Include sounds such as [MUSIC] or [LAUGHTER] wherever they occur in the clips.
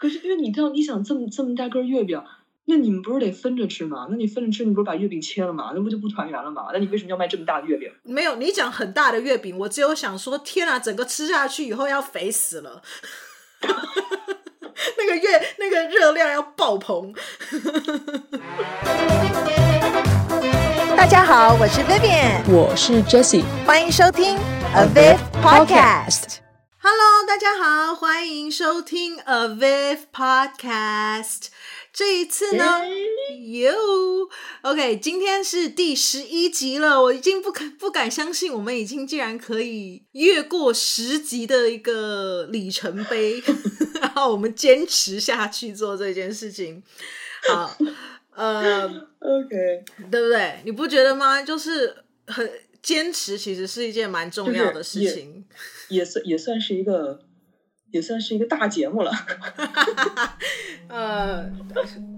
可是因为你知道，你想这么这么大根月饼，那你们不是得分着吃吗？那你分着吃，你不是把月饼切了吗？那不就不团圆了吗？那你为什么要卖这么大的月饼？没有，你讲很大的月饼，我只有想说，天啊，整个吃下去以后要肥死了。[LAUGHS] 那个月那个热量要爆棚。大家好，我是 Vivian，我是 Jessie，欢迎收听 Aviv Podcast。Hello，大家好，欢迎收听 Aviv Podcast。这一次呢，哟，OK，今天是第十一集了，我已经不敢不敢相信，我们已经竟然可以越过十集的一个里程碑，[LAUGHS] 然后我们坚持下去做这件事情。好，呃，OK，对不对？你不觉得吗？就是很坚持，其实是一件蛮重要的事情，[LAUGHS] 也，也算也算是一个。也算是一个大节目了，[LAUGHS] 呃，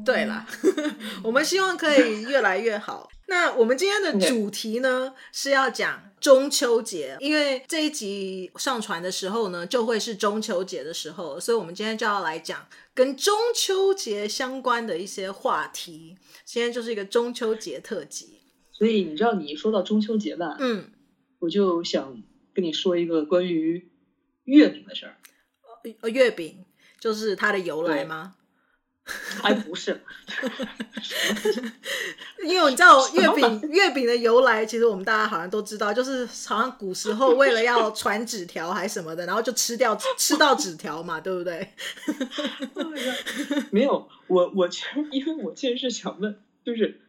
对了，[LAUGHS] 我们希望可以越来越好。那我们今天的主题呢是要讲中秋节，因为这一集上传的时候呢，就会是中秋节的时候，所以我们今天就要来讲跟中秋节相关的一些话题。今天就是一个中秋节特辑，所以你知道，你一说到中秋节吧，嗯，我就想跟你说一个关于月饼的事儿。呃，月饼就是它的由来吗？还不是，[LAUGHS] 因为你知道月饼 [LAUGHS] 月饼的由来，其实我们大家好像都知道，就是好像古时候为了要传纸条还是什么的，然后就吃掉吃到纸条嘛，对不对？[LAUGHS] 没有，我我其实因为我其实是想问，就是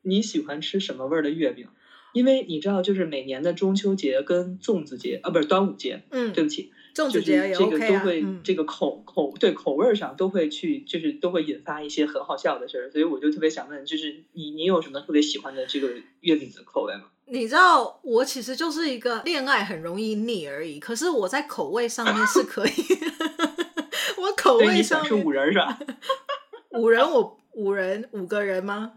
你喜欢吃什么味儿的月饼？因为你知道，就是每年的中秋节跟粽子节啊，不是端午节，嗯，对不起。粽子节也 OK 啊，这个都会，嗯、这个口口对口味上都会去，就是都会引发一些很好笑的事儿，所以我就特别想问，就是你你有什么特别喜欢的这个月饼的口味吗？你知道，我其实就是一个恋爱很容易腻而已，可是我在口味上面是可以，[LAUGHS] [LAUGHS] 我口味上是五人是吧？[LAUGHS] 五人我五人五个人吗？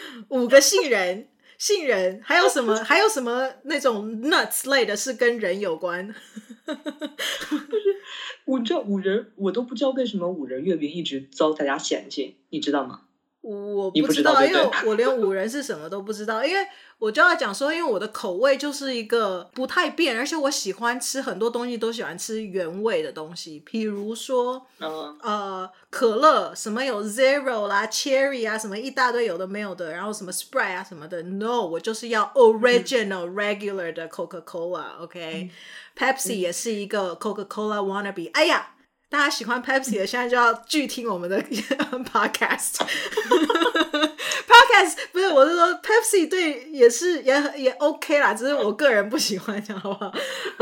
[LAUGHS] 五个杏仁。杏仁还有什么？还有什么那种 nuts 类的，是跟人有关？[LAUGHS] 不是我这五仁，我都不知道为什么五仁月饼一直遭大家嫌弃，你知道吗？我不知道，知道因为我连五仁是什么都不知道，因为。我就要讲说，因为我的口味就是一个不太变，而且我喜欢吃很多东西，都喜欢吃原味的东西。比如说，uh. 呃，可乐什么有 zero 啦，cherry 啊，什么一大堆有的没有的，然后什么 sprite 啊什么的。No，我就是要 original、嗯、regular 的 Coca Cola。OK，Pepsi、嗯、也是一个 Coca Cola wannabe。哎呀。大家喜欢 Pepsi 的，现在就要拒听我们的 [LAUGHS] podcast。[LAUGHS] podcast 不是，我是说 Pepsi 对也是也也 OK 啦，只是我个人不喜欢，这样好不好？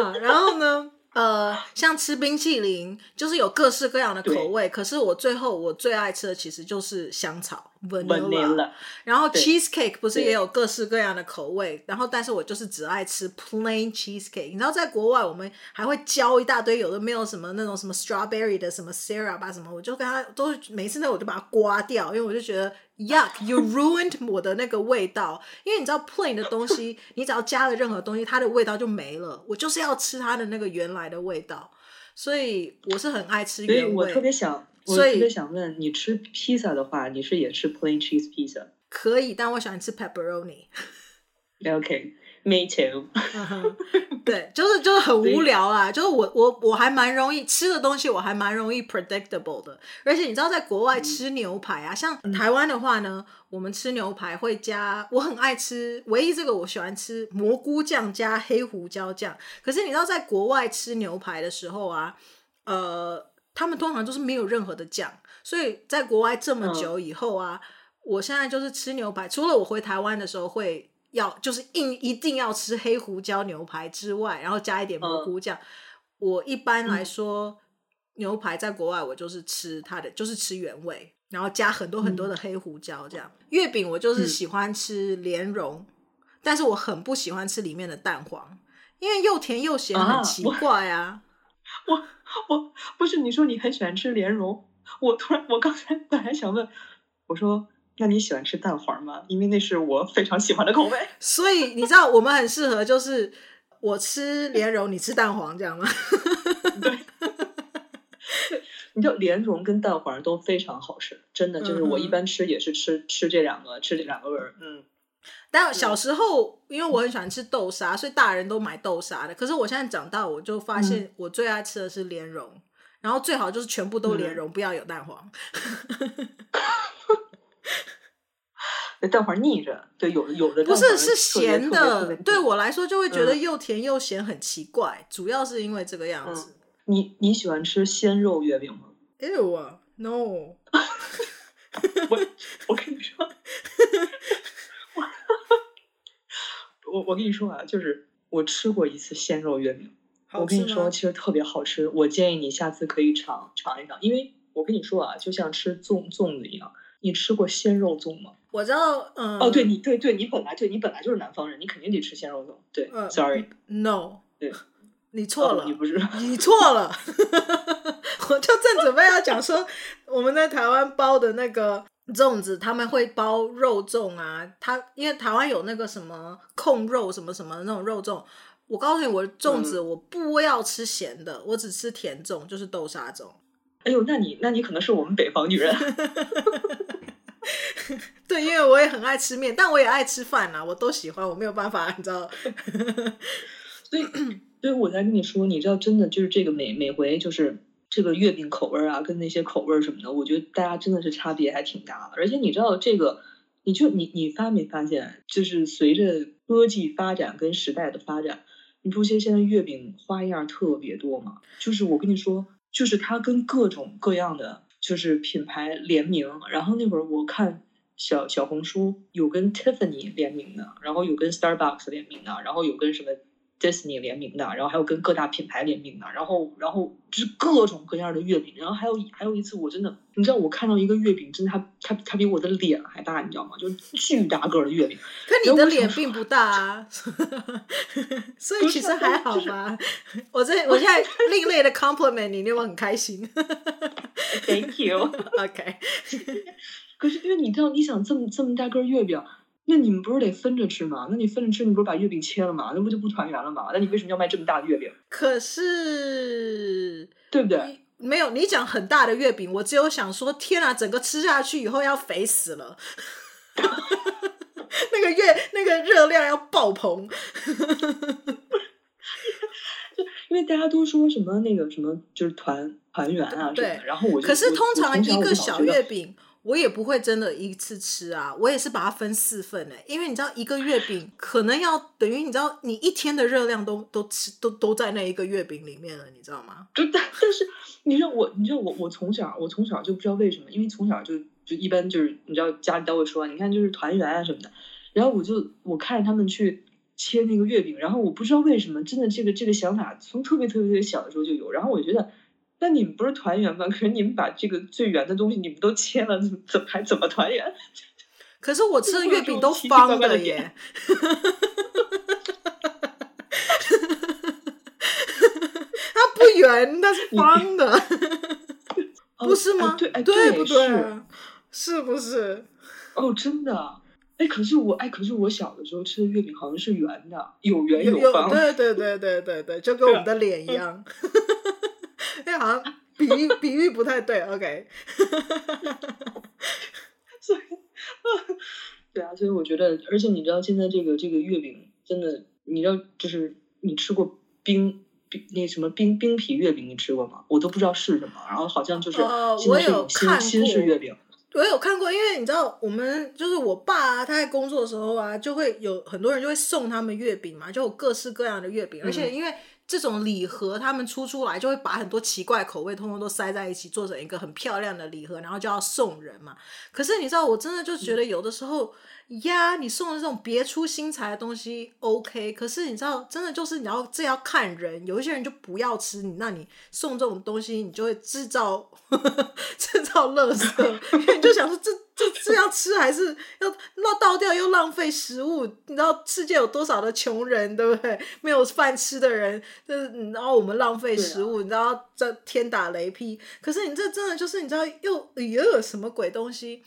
啊，然后呢？呃，像吃冰淇淋，就是有各式各样的口味。可是我最后我最爱吃的其实就是香草 vanilla。然后 cheesecake 不是也有各式各样的口味？然后但是我就是只爱吃 plain cheesecake。你知道在国外我们还会教一大堆，有的没有什么那种什么 strawberry 的什么 syrup 啊什么，我就跟他都每次那我就把它刮掉，因为我就觉得。Yuck! You ruined [LAUGHS] 我的那个味道，因为你知道 plain 的东西，你只要加了任何东西，它的味道就没了。我就是要吃它的那个原来的味道，所以我是很爱吃原味。所以我特别想，我特别想问，你吃披萨的话，你是也吃 plain cheese pizza？可以，但我喜欢吃 pepperoni。OK。Me too 对，就是就是很无聊啊，就是我我我还蛮容易吃的东西，我还蛮容易 predictable 的。而且你知道，在国外吃牛排啊，像台湾的话呢，我们吃牛排会加，我很爱吃，唯一这个我喜欢吃蘑菇酱加黑胡椒酱。可是你知道，在国外吃牛排的时候啊，呃，他们通常就是没有任何的酱。所以在国外这么久以后啊，我现在就是吃牛排，除了我回台湾的时候会。要就是硬一定要吃黑胡椒牛排之外，然后加一点蘑菇酱。Uh, 我一般来说、嗯、牛排在国外我就是吃它的，就是吃原味，然后加很多很多的黑胡椒这样。嗯、月饼我就是喜欢吃莲蓉、嗯，但是我很不喜欢吃里面的蛋黄，因为又甜又咸，很奇怪啊。我我，不是你说你很喜欢吃莲蓉，我突然我刚才本来想问，我说。那你喜欢吃蛋黄吗？因为那是我非常喜欢的口味。[LAUGHS] 所以你知道我们很适合，就是我吃莲蓉，你吃蛋黄，这样吗？[LAUGHS] 对。你知道莲蓉跟蛋黄都非常好吃，真的就是我一般吃也是吃吃这两个吃这两个味儿。嗯，但小时候因为我很喜欢吃豆沙，所以大人都买豆沙的。可是我现在长大，我就发现我最爱吃的是莲蓉，嗯、然后最好就是全部都莲蓉，嗯、不要有蛋黄。[LAUGHS] 那蛋黄腻着，对，有的有的不是是咸的，对我来说就会觉得又甜又咸，很奇怪。嗯、主要是因为这个样子。嗯、你你喜欢吃鲜肉月饼吗？哎呦啊，no！[LAUGHS] 我我跟你说，[LAUGHS] 我我跟你说啊，就是我吃过一次鲜肉月饼，我跟你说其实特别好吃，我建议你下次可以尝尝一尝，因为我跟你说啊，就像吃粽粽子一样。你吃过鲜肉粽吗？我知道，嗯，哦，对你，对对，你本来对你本来就是南方人，你肯定得吃鲜肉粽。对、嗯、，sorry，no，对，你错了，哦、你不是，[LAUGHS] 你错了，[LAUGHS] 我就正准备要讲说，我们在台湾包的那个粽子，他们会包肉粽啊，他因为台湾有那个什么控肉什么什么的那种肉粽，我告诉你，我粽子我不要吃咸的，嗯、我只吃甜粽，就是豆沙粽。哎呦，那你那你可能是我们北方女人。[LAUGHS] 对，因为我也很爱吃面，但我也爱吃饭啊，我都喜欢，我没有办法，你知道。[LAUGHS] 所以，所以我在跟你说，你知道，真的就是这个每每回就是这个月饼口味啊，跟那些口味什么的，我觉得大家真的是差别还挺大的。而且你知道这个，你就你你发没发现，就是随着科技发展跟时代的发展，你不觉得现在月饼花样特别多吗？就是我跟你说，就是它跟各种各样的。就是品牌联名，然后那会儿我看小小红书有跟 Tiffany 联名的，然后有跟 Starbucks 联名的，然后有跟什么 Disney 联名的，然后还有跟各大品牌联名的，然后然后就是各种各样的月饼，然后还有还有一次我真的，你知道我看到一个月饼，真的它它它比我的脸还大，你知道吗？就巨大个的月饼。可你的脸并不大啊，[LAUGHS] 所以其实还好吧。我这 [LAUGHS] 我现在另类的 compliment 你，你有没有很开心？Thank you. [LAUGHS] OK. 可是因为你知道，你想这么这么大个月饼，那你们不是得分着吃吗？那你分着吃，你不是把月饼切了吗？那不就不团圆了吗？那你为什么要卖这么大的月饼？可是，对不对？没有，你讲很大的月饼，我只有想说，天啊，整个吃下去以后要肥死了，[LAUGHS] 那个月那个热量要爆棚。[LAUGHS] 就因为大家都说什么那个什么就是团团圆啊什么的，然后我就可是通常一个小月饼，我也不会真的一次吃啊，我也是把它分四份的，因为你知道一个月饼可能要等于你知道你一天的热量都都吃都都在那一个月饼里面了，你知道吗？就但但是你知道我你知道我我从小我从小就不知道为什么，因为从小就就一般就是你知道家里都会说，你看就是团圆啊什么的，然后我就我看着他们去。切那个月饼，然后我不知道为什么，真的这个这个想法从特别特别特别小的时候就有。然后我觉得，那你们不是团圆吗？可是你们把这个最圆的东西你们都切了，怎么怎么还怎么团圆？[LAUGHS] 可是我吃的月饼都方的耶，[LAUGHS] 它不圆，它是方的，不是吗？对，哎，对不对？是不是？哦，真的。哎，可是我哎，可是我小的时候吃的月饼好像是圆的，有圆有方。对对对对对对，就跟我们的脸一样。[LAUGHS] 哎，[LAUGHS] 好像比喻 [LAUGHS] 比喻不太对。OK。所以，[LAUGHS] 对啊，所以我觉得，而且你知道，现在这个这个月饼真的，你知道，就是你吃过冰冰那什么冰冰皮月饼，你吃过吗？我都不知道是什么，然后好像就是现在是种新新式月饼。我有看过，因为你知道，我们就是我爸啊，他在工作的时候啊，就会有很多人就会送他们月饼嘛，就有各式各样的月饼，而且因为这种礼盒他们出出来，就会把很多奇怪口味通通都塞在一起，做成一个很漂亮的礼盒，然后就要送人嘛。可是你知道，我真的就觉得有的时候。呀你送的这种别出心裁的东西，OK。可是你知道，真的就是你要这要看人，有一些人就不要吃你，那你送这种东西，你就会制造呵呵 [LAUGHS] 制造垃圾，因为你就想说这这这要吃还是要那倒掉又浪费食物。你知道世界有多少的穷人，对不对？没有饭吃的人，就是然后我们浪费食物，啊、你知道这天打雷劈。可是你这真的就是你知道又又有什么鬼东西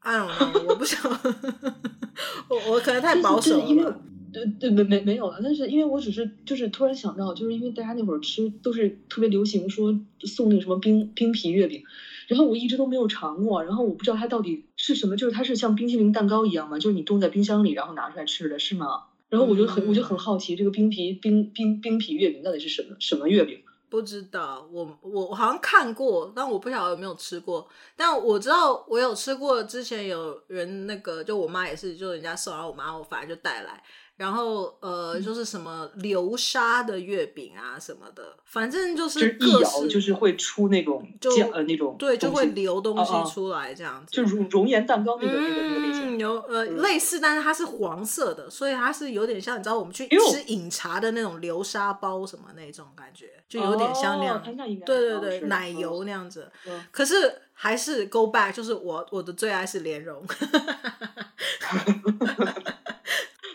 ？I don't know，我不想，[LAUGHS] 我我可能太保守了。因为对对没没没有了，但是因为我只是就是突然想到，就是因为大家那会儿吃都是特别流行说送那个什么冰冰皮月饼，然后我一直都没有尝过，然后我不知道它到底是什么，就是它是像冰淇淋蛋糕一样吗？就是你冻在冰箱里然后拿出来吃的是吗？然后我就很我就很好奇，这个冰皮冰冰冰皮月饼到底是什么什么月饼？不知道，我我好像看过，但我不晓得有没有吃过。但我知道我有吃过，之前有人那个，就我妈也是，就人家送，然后我妈我反正就带来。然后呃，就是什么流沙的月饼啊什么的，反正就是各式，就是一咬就是会出那种就呃那种对，就会流东西出来这样子，就熔熔岩蛋糕那个那个那个类型，有呃类似，但是它是黄色的，所以它是有点像你知道我们去吃饮茶的那种流沙包什么那种感觉，就有点像那样，对对对，奶油。那样子。可是还是 go back，就是我我的最爱是莲蓉。[LAUGHS]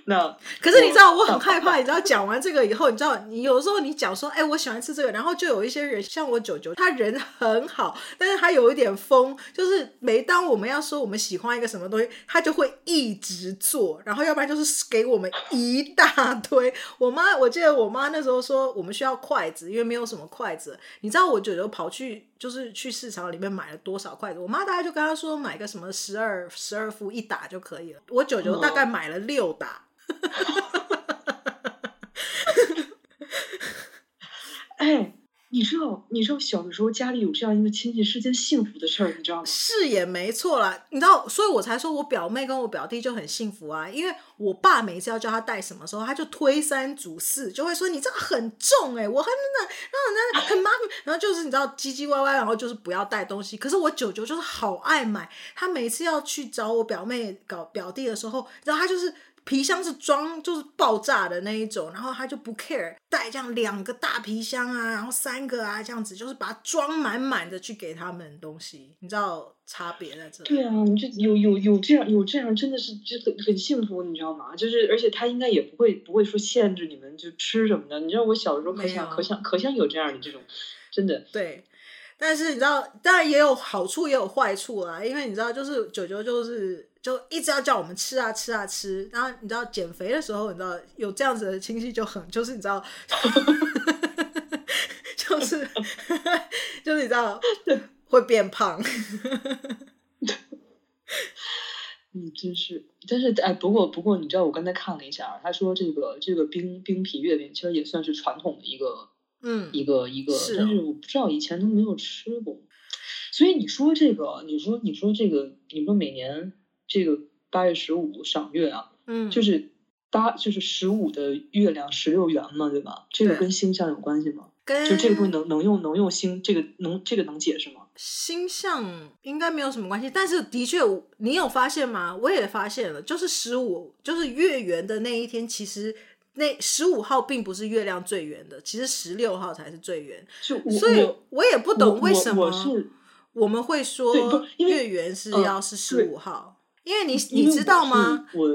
那可是你知道我很害怕，你知道讲完这个以后，你知道你有时候你讲说，哎，我喜欢吃这个，然后就有一些人像我舅舅，他人很好，但是他有一点疯，就是每当我们要说我们喜欢一个什么东西，他就会一直做，然后要不然就是给我们一大堆。我妈，我记得我妈那时候说我们需要筷子，因为没有什么筷子。你知道我舅舅跑去就是去市场里面买了多少筷子？我妈大概就跟他说买个什么十二十二副一打就可以了。我舅舅大概买了六打。哎，[LAUGHS] 你知道，你知道小的时候家里有这样一个亲戚是件幸福的事儿，你知道吗？是也没错啦，你知道，所以我才说我表妹跟我表弟就很幸福啊，因为我爸每次要叫他带什么时候，他就推三阻四，就会说你这个很重哎、我还真的，然后那很麻烦，然后就是你知道唧唧歪歪，然后就是不要带东西。可是我舅舅就是好爱买，他每次要去找我表妹搞表弟的时候，然后他就是。皮箱是装就是爆炸的那一种，然后他就不 care 带这样两个大皮箱啊，然后三个啊这样子，就是把它装满满的去给他们东西，你知道差别在这里？对啊，你就有有有这样有这样，真的是就很很幸福，你知道吗？就是而且他应该也不会不会说限制你们就吃什么的。你知道我小时候可想可想可想有这样的这种，真的对。但是你知道，当然也有好处也有坏处啊，因为你知道，就是九九就是。就一直要叫我们吃啊吃啊吃，然后你知道减肥的时候，你知道有这样子的亲戚就很，就是你知道，[LAUGHS] 就是就是你知道会变胖。嗯，真是，但是哎，不过不过你知道，我刚才看了一下，他说这个这个冰冰皮月饼其实也算是传统的一个，嗯，一个一个，是但是我不知道以前都没有吃过，所以你说这个，你说你说这个，你说每年。这个八月十五赏月啊，嗯，就是八就是十五的月亮十六圆嘛，对吧？这个跟星象有关系吗？跟就这个东西能能用能用星这个能这个能解释吗？星象应该没有什么关系，但是的确，你有发现吗？我也发现了，就是十五就是月圆的那一天，其实那十五号并不是月亮最圆的，其实十六号才是最圆。就所以我也不懂为什么我们会说月圆是要是十五号。因为你你知道吗？我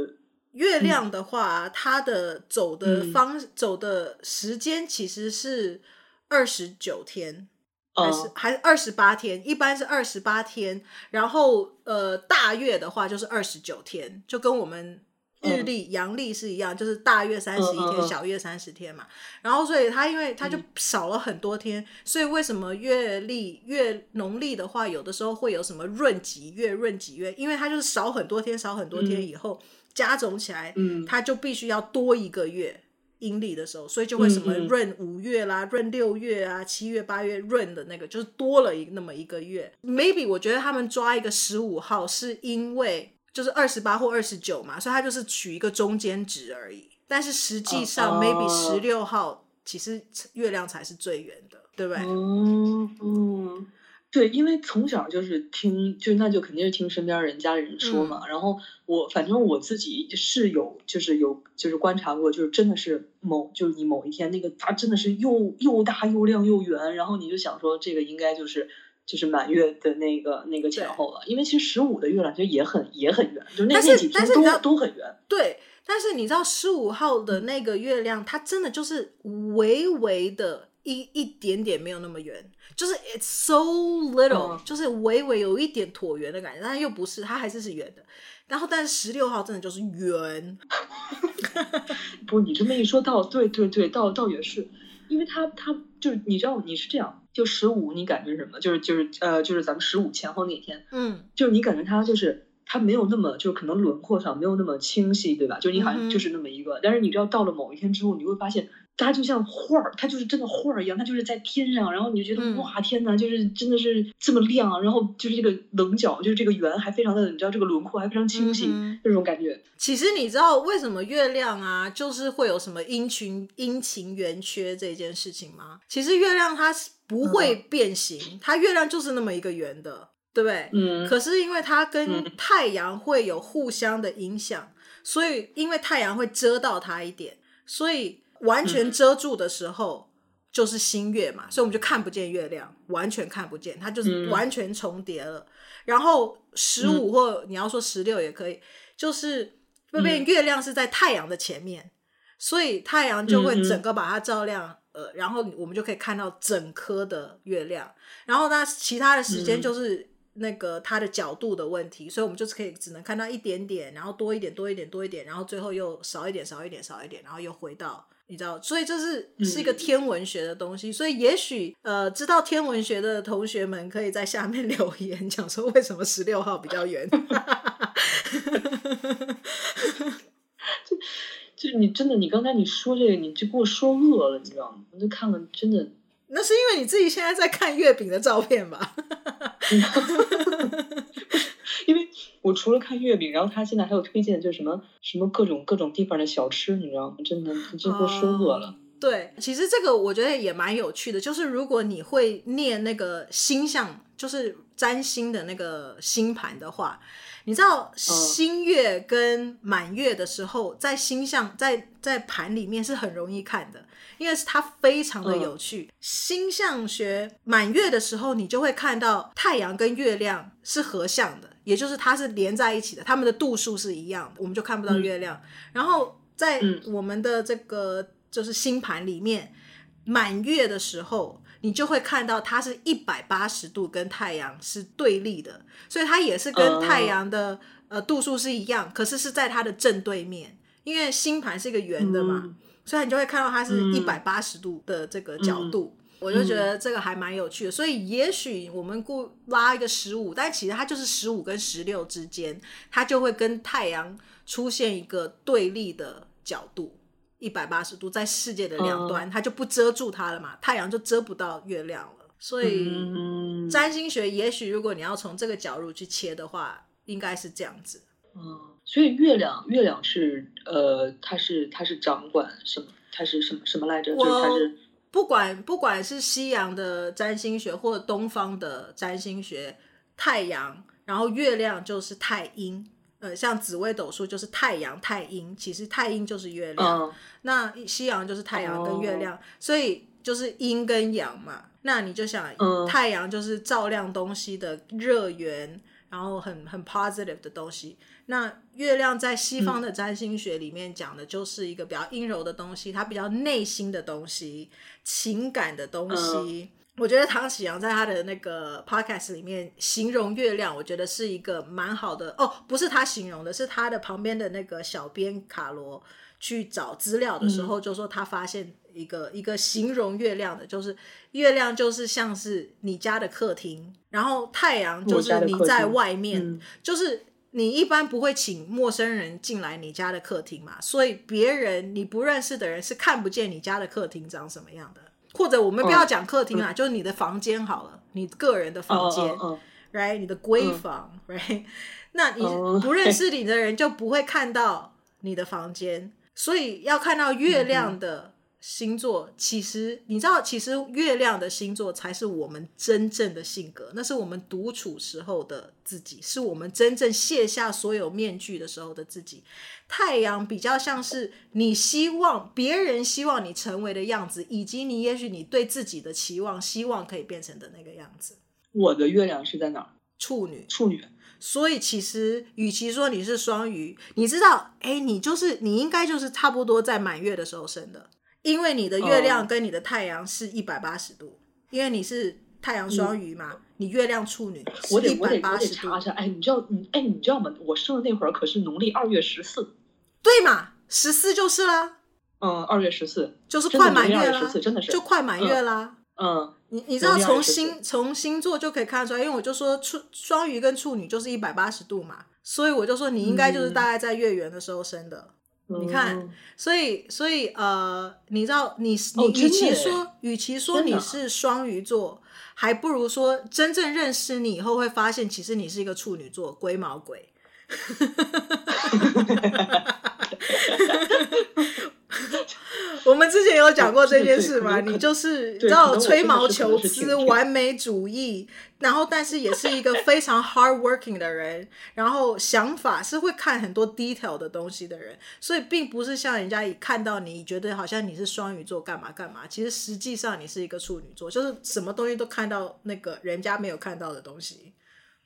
月亮的话，它的走的方、嗯、走的时间其实是二十九天，嗯、还是还是二十八天？一般是二十八天。然后呃，大月的话就是二十九天，就跟我们。日历、阳历是一样，就是大月三十一天，小月三十天嘛。然后，所以它因为它就少了很多天，嗯、所以为什么月历、月农历的话，有的时候会有什么闰几月、闰几月？因为它就是少很多天，少很多天以后、嗯、加总起来，嗯，它就必须要多一个月。阴历的时候，所以就会什么闰五月啦、闰、嗯、六月啊、七月、八月闰的那个，就是多了一那么一个月。Maybe 我觉得他们抓一个十五号，是因为。就是二十八或二十九嘛，所以它就是取一个中间值而已。但是实际上、uh，maybe 十六号其实月亮才是最圆的，对不对？嗯嗯，对，因为从小就是听，就那就肯定是听身边人家人说嘛。嗯、然后我反正我自己是有，就是有就是观察过，就是真的是某就是你某一天那个它真的是又又大又亮又圆，然后你就想说这个应该就是。就是满月的那个那个前后了，因为其实十五的月亮其实也很也很圆，就那那几天都都很圆。对，但是你知道十五号的那个月亮，它真的就是微微的一一点点没有那么圆，就是 it's so little，、嗯、就是微微有一点椭圆的感觉，但是又不是，它还是是圆的。然后，但是十六号真的就是圆。[LAUGHS] 不，你这么一说到，对对对，倒倒也是，因为他他就是你知道你是这样，就十五你感觉什么？就是就是呃就是咱们十五前后那天，嗯，就是你感觉他就是他没有那么就是可能轮廓上没有那么清晰，对吧？就是你好像就是那么一个，嗯、但是你知道到了某一天之后，你会发现。它就像画儿，它就是真的画儿一样，它就是在天上，然后你就觉得、嗯、哇天呐，就是真的是这么亮，然后就是这个棱角，就是这个圆还非常的，你知道这个轮廓还非常清晰，嗯、这种感觉。其实你知道为什么月亮啊，就是会有什么阴晴阴晴圆缺这件事情吗？其实月亮它是不会变形，嗯、它月亮就是那么一个圆的，对不对？嗯。可是因为它跟太阳会有互相的影响，所以因为太阳会遮到它一点，所以。完全遮住的时候就是新月嘛，嗯、所以我们就看不见月亮，完全看不见，它就是完全重叠了。嗯、然后十五或你要说十六也可以，就是那边月亮是在太阳的前面，嗯、所以太阳就会整个把它照亮，嗯、呃，然后我们就可以看到整颗的月亮。然后那其他的时间就是那个它的角度的问题，嗯、所以我们就是可以只能看到一点点，然后多一点，多一点，多一点，然后最后又少一点，少一点，少一点，然后又回到。你知道，所以这是是一个天文学的东西，嗯、所以也许呃，知道天文学的同学们可以在下面 [LAUGHS] 留言，讲说为什么十六号比较圆。[LAUGHS] 就就你真的，你刚才你说这个，你就给我说饿了，你知道吗？我就看了，真的。那是因为你自己现在在看月饼的照片吧？[LAUGHS] 因为。我除了看月饼，然后他现在还有推荐，就是什么什么各种各种地方的小吃，你知道吗？真的，真给我说饿了。Uh, 对，其实这个我觉得也蛮有趣的，就是如果你会念那个星象，就是占星的那个星盘的话，你知道新月跟满月的时候，在星象在在盘里面是很容易看的，因为是它非常的有趣。Uh. 星象学满月的时候，你就会看到太阳跟月亮是合相的。也就是它是连在一起的，它们的度数是一样的，我们就看不到月亮。嗯、然后在我们的这个就是星盘里面，满月的时候，你就会看到它是一百八十度跟太阳是对立的，所以它也是跟太阳的、哦、呃度数是一样，可是是在它的正对面，因为星盘是一个圆的嘛，嗯、所以你就会看到它是一百八十度的这个角度。我就觉得这个还蛮有趣的，嗯、所以也许我们故拉一个十五，但其实它就是十五跟十六之间，它就会跟太阳出现一个对立的角度，一百八十度，在世界的两端，嗯、它就不遮住它了嘛，太阳就遮不到月亮了。所以占星学也许如果你要从这个角度去切的话，应该是这样子。嗯，所以月亮，月亮是呃，它是它是掌管什么？它是什么什么来着？就是它是。不管不管是西洋的占星学或者东方的占星学，太阳，然后月亮就是太阴，呃，像紫微斗数就是太阳太阴，其实太阴就是月亮。嗯、那西洋就是太阳跟月亮，哦、所以就是阴跟阳嘛。那你就想，嗯、太阳就是照亮东西的热源，然后很很 positive 的东西。那月亮在西方的占星学里面讲的就是一个比较阴柔的东西，它比较内心的东西，情感的东西。我觉得唐启阳在他的那个 podcast 里面形容月亮，我觉得是一个蛮好的哦，不是他形容的，是他的旁边的那个小编卡罗去找资料的时候，就说他发现一个一个形容月亮的，就是月亮就是像是你家的客厅，然后太阳就是你在外面，就是。你一般不会请陌生人进来你家的客厅嘛，所以别人你不认识的人是看不见你家的客厅长什么样的。或者我们不要讲客厅啊，就是你的房间好了，你个人的房间，right？你的闺房，right？那你不认识你的人就不会看到你的房间，所以要看到月亮的。星座其实你知道，其实月亮的星座才是我们真正的性格，那是我们独处时候的自己，是我们真正卸下所有面具的时候的自己。太阳比较像是你希望别人希望你成为的样子，以及你也许你对自己的期望，希望可以变成的那个样子。我的月亮是在哪儿？处女，处女。所以其实与其说你是双鱼，你知道，哎，你就是你应该就是差不多在满月的时候生的。因为你的月亮跟你的太阳是一百八十度，哦、因为你是太阳双鱼嘛，嗯、你月亮处女是一百八十度。我得我得我得查一下，哎，你知道，你哎，你知道吗？我生的那会儿可是农历二月十四，对嘛？十四就是啦。嗯，二月十四就是快满月了，啦，真的是就快满月啦。嗯，你你知道从星从星座就可以看得出来，因为我就说处双鱼跟处女就是一百八十度嘛，所以我就说你应该就是大概在月圆的时候生的。嗯、你看，所以所以呃，你知道你你与其说与其说你是双鱼座，还不如说真正认识你以后会发现，其实你是一个处女座，龟毛鬼。[LAUGHS] [LAUGHS] 我们之前有讲过这件事吗？你就是你知道吹毛求疵、完美主义，然后但是也是一个非常 hard working 的人，然后想法是会看很多 detail 的东西的人，所以并不是像人家一看到你觉得好像你是双鱼座干嘛干嘛，其实实际上你是一个处女座，就是什么东西都看到那个人家没有看到的东西，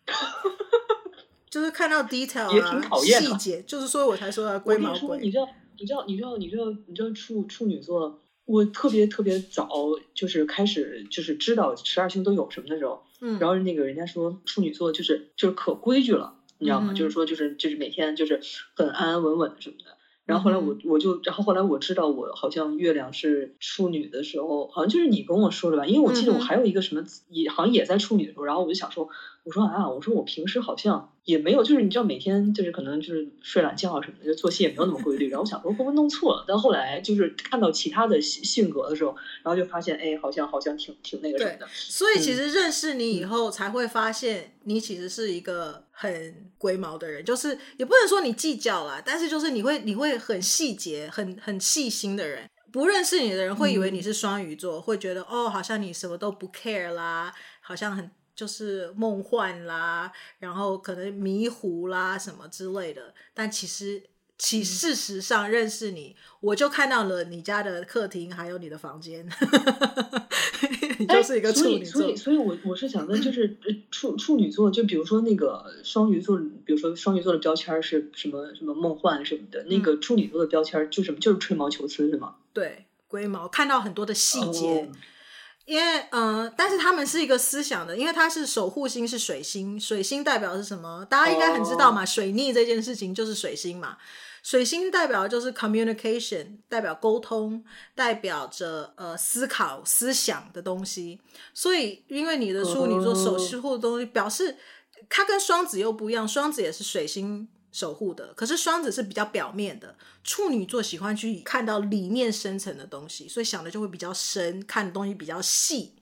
[LAUGHS] 就是看到 detail 啊细节，就是说我才说的龟毛鬼。你知道，你知道，你知道，你知道你知道处处女座，我特别特别早就是开始就是知道十二星都有什么的时候，嗯，然后那个人家说处女座就是就是可规矩了，你知道吗？嗯、就是说就是就是每天就是很安安稳稳的什么的。然后后来我我就然后后来我知道我好像月亮是处女的时候，好像就是你跟我说的吧？因为我记得我还有一个什么也好像也在处女的时候，然后我就想说，我说啊，我说我平时好像。也没有，就是你知道，每天就是可能就是睡懒觉什么的，就作息也没有那么规律。然后我想说会不会弄错了？但后来就是看到其他的性格的时候，然后就发现，哎，好像好像挺挺那个什么的。所以其实认识你以后，才会发现你其实是一个很龟毛的人，就是也不能说你计较啦，但是就是你会你会很细节、很很细心的人。不认识你的人会以为你是双鱼座，嗯、会觉得哦，好像你什么都不 care 啦，好像很。就是梦幻啦，然后可能迷糊啦什么之类的，但其实其事实上认识你，嗯、我就看到了你家的客厅，还有你的房间，[LAUGHS] 你就是一个处女座。所以，所以，所以我我是想问，就 [LAUGHS] 是处处女座，就比如说那个双鱼座，比如说双鱼座的标签是什么什么梦幻什么的，那个处女座的标签就什么，就是吹毛求疵是吗？对，龟毛，看到很多的细节。哦因为嗯、呃，但是他们是一个思想的，因为它是守护星是水星，水星代表的是什么？大家应该很知道嘛，oh. 水逆这件事情就是水星嘛。水星代表的就是 communication，代表沟通，代表着呃思考、思想的东西。所以，因为你的处女座守护的东西，表示它跟双子又不一样，双子也是水星。守护的，可是双子是比较表面的，处女座喜欢去看到里面深层的东西，所以想的就会比较深，看的东西比较细。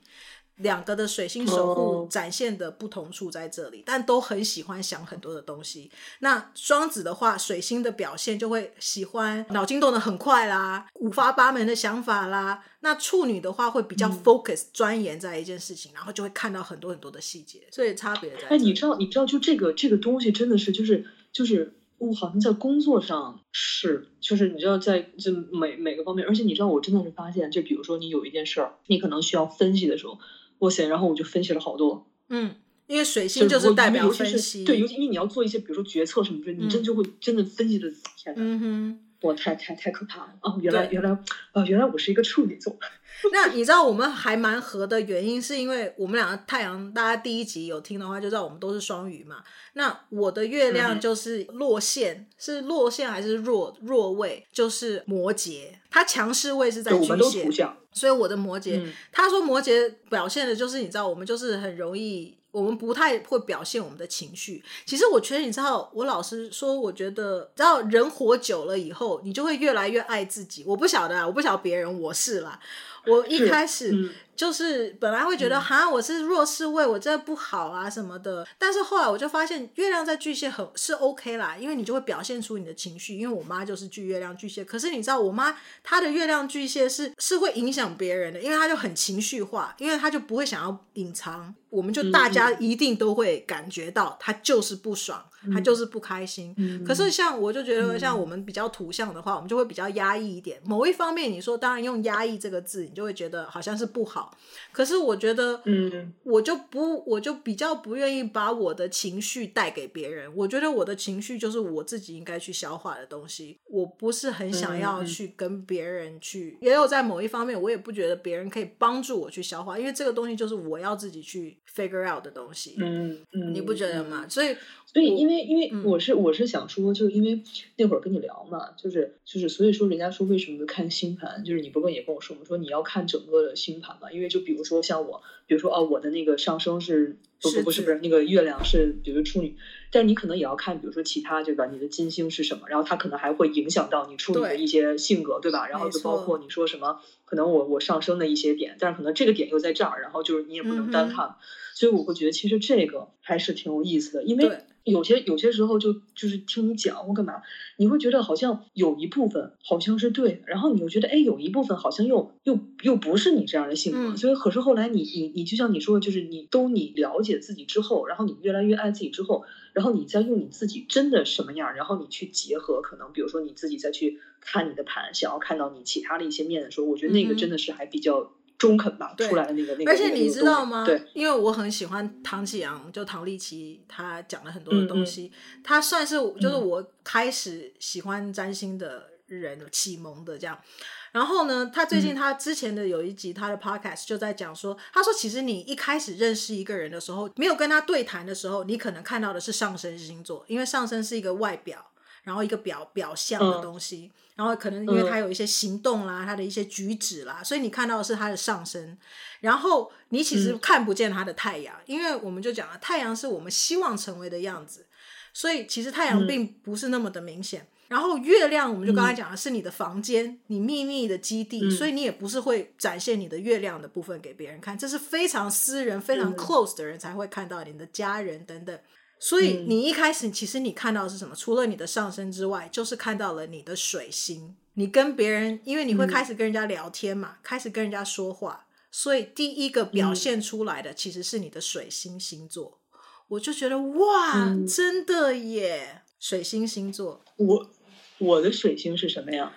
两个的水星守护展现的不同处在这里，oh. 但都很喜欢想很多的东西。那双子的话，水星的表现就会喜欢脑筋动得很快啦，五花八门的想法啦。那处女的话会比较 focus 钻、嗯、研在一件事情，然后就会看到很多很多的细节。所以差别在。哎，你知道，你知道，就这个这个东西真的是就是。就是我好像在工作上是，就是你知道在就每每个方面，而且你知道我真的是发现，就比如说你有一件事儿，你可能需要分析的时候，哇塞，然后我就分析了好多。嗯，因为水星就是代表分析，对，尤。其因为你要做一些比如说决策什么的，你真就会真的分析的天哪，嗯哼，我太太太可怕了哦，原来原来哦，原来我是一个处女座。[LAUGHS] 那你知道我们还蛮合的原因，是因为我们两个太阳，大家第一集有听的话就知道我们都是双鱼嘛。那我的月亮就是落线，嗯、是落线还是弱弱位？就是摩羯，它强势位是在巨蟹，所以我的摩羯，嗯、他说摩羯表现的就是你知道，我们就是很容易。我们不太会表现我们的情绪。其实我觉得，你知道，我老实说，我觉得，知道人活久了以后，你就会越来越爱自己。我不晓得啊，我不晓得别人，我是啦。我一开始就是本来会觉得哈，我是弱势位，我这不好啊什么的。但是后来我就发现，月亮在巨蟹很是 OK 啦，因为你就会表现出你的情绪。因为我妈就是巨月亮巨蟹，可是你知道，我妈她的月亮巨蟹是是会影响别人的，因为她就很情绪化，因为她就不会想要隐藏。我们就大家一定都会感觉到她就是不爽。他就是不开心，嗯、可是像我就觉得，像我们比较图像的话，嗯、我们就会比较压抑一点。某一方面，你说当然用压抑这个字，你就会觉得好像是不好。好。可是我觉得，嗯，我就不，我就比较不愿意把我的情绪带给别人。我觉得我的情绪就是我自己应该去消化的东西。我不是很想要去跟别人去，嗯、也有在某一方面，我也不觉得别人可以帮助我去消化，因为这个东西就是我要自己去 figure out 的东西。嗯嗯，你不觉得吗？所以，所以因为因为我是我是想说，就是因为那会儿跟你聊嘛，就是就是所以说，人家说为什么看星盘，就是你不跟也跟我说，我说你要看整个的星盘嘛，因为就比如。说像我，比如说哦，我的那个上升是不不不是不是那个月亮是比如处女，但是你可能也要看，比如说其他对吧？你的金星是什么？然后它可能还会影响到你处女的一些性格，对，对吧？然后就包括你说什么，可能我我上升的一些点，但是可能这个点又在这儿，然后就是你也不能单看，嗯、所以我会觉得其实这个还是挺有意思的，因为。有些有些时候就就是听你讲或干嘛，你会觉得好像有一部分好像是对，然后你又觉得哎，有一部分好像又又又不是你这样的性格，嗯、所以可是后来你你你就像你说的，就是你都你了解自己之后，然后你越来越爱自己之后，然后你再用你自己真的什么样，然后你去结合，可能比如说你自己再去看你的盘，想要看到你其他的一些面的时候，我觉得那个真的是还比较。中肯吧，出来的那个那个。而且你知道吗？对，因为我很喜欢唐启阳，就唐立奇，他讲了很多的东西。嗯嗯，他算是就是我开始喜欢占星的人启蒙的这样。然后呢，他最近他之前的有一集他的 podcast 就在讲说，他说其实你一开始认识一个人的时候，没有跟他对谈的时候，你可能看到的是上升星座，因为上升是一个外表，然后一个表表象的东西。嗯然后可能因为他有一些行动啦，嗯、他的一些举止啦，所以你看到的是他的上升。然后你其实看不见他的太阳，嗯、因为我们就讲了，太阳是我们希望成为的样子，所以其实太阳并不是那么的明显。嗯、然后月亮，我们就刚才讲的是你的房间，嗯、你秘密的基地，嗯、所以你也不是会展现你的月亮的部分给别人看，这是非常私人、非常 close 的人才会看到你的家人等等。所以你一开始其实你看到的是什么？除了你的上升之外，就是看到了你的水星。你跟别人，因为你会开始跟人家聊天嘛，开始跟人家说话，所以第一个表现出来的其实是你的水星星座。我就觉得哇，真的耶！水星星座，我我的水星是什么呀？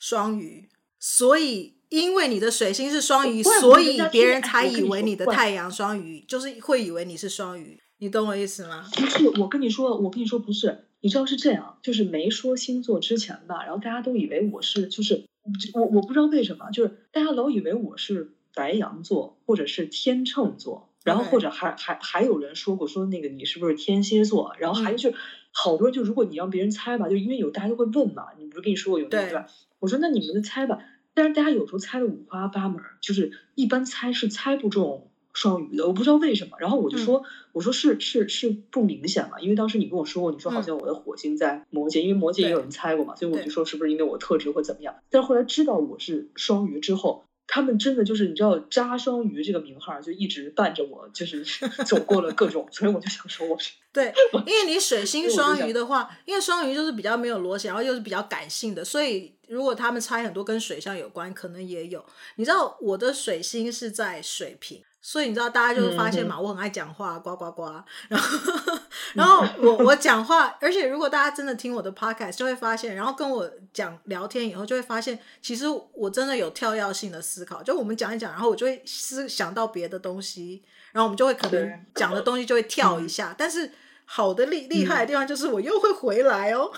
双鱼。所以因为你的水星是双鱼，所以别人才以为你的太阳双鱼，就是会以为你是双鱼。你懂我意思吗？不是，我跟你说，我跟你说不是，你知道是这样，就是没说星座之前吧，然后大家都以为我是，就是我我不知道为什么，就是大家老以为我是白羊座或者是天秤座，然后或者还还还有人说过说那个你是不是天蝎座，然后还有就好多人就如果你让别人猜吧，就因为有大家都会问嘛，你不是跟你说过有对吧？我说那你们就猜吧，但是大家有时候猜的五花八门，就是一般猜是猜不中。双鱼的，我不知道为什么，然后我就说，嗯、我说是是是不明显嘛，因为当时你跟我说过，你说好像我的火星在摩羯，嗯、因为摩羯也有人猜过嘛，所以我就说是不是因为我特质或怎么样？但是后来知道我是双鱼之后，他们真的就是你知道“渣双鱼”这个名号就一直伴着我，就是 [LAUGHS] 走过了各种，所以我就想说我是对，因为你水星双鱼的话，因为双鱼就是比较没有逻辑，然后又是比较感性的，所以如果他们猜很多跟水象有关，可能也有。你知道我的水星是在水瓶。所以你知道，大家就会发现嘛，嗯、我很爱讲话，呱呱呱。然后，然后我我讲话，而且如果大家真的听我的 podcast，就会发现，然后跟我讲聊天以后，就会发现，其实我真的有跳跃性的思考。就我们讲一讲，然后我就会思想到别的东西，然后我们就会可能讲的东西就会跳一下。对但是好的厉厉害的地方就是我又会回来哦。